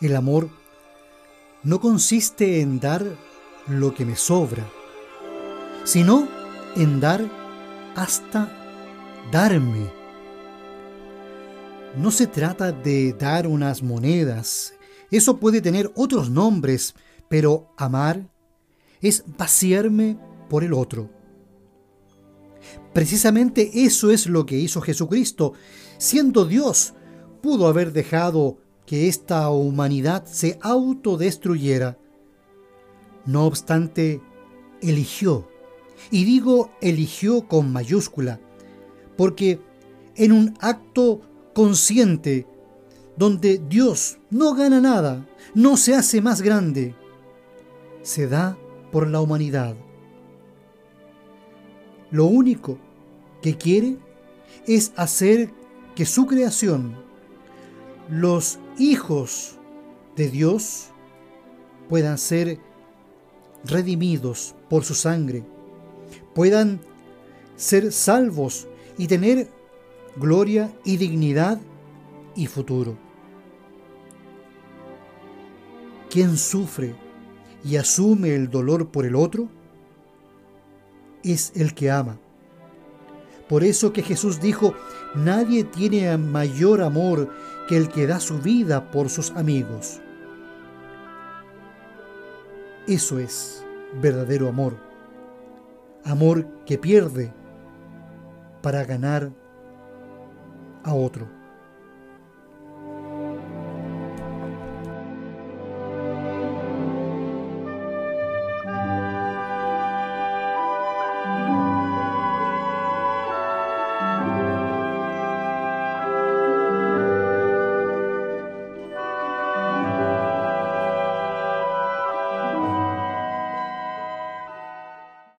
El amor no consiste en dar lo que me sobra, sino en dar hasta darme. No se trata de dar unas monedas, eso puede tener otros nombres, pero amar es vaciarme por el otro. Precisamente eso es lo que hizo Jesucristo. Siendo Dios, pudo haber dejado que esta humanidad se autodestruyera. No obstante, eligió, y digo eligió con mayúscula, porque en un acto consciente, donde Dios no gana nada, no se hace más grande, se da por la humanidad. Lo único que quiere es hacer que su creación, los hijos de Dios, puedan ser redimidos por su sangre, puedan ser salvos y tener gloria y dignidad y futuro. Quien sufre y asume el dolor por el otro es el que ama. Por eso que Jesús dijo, nadie tiene mayor amor que el que da su vida por sus amigos. Eso es verdadero amor. Amor que pierde para ganar a otro.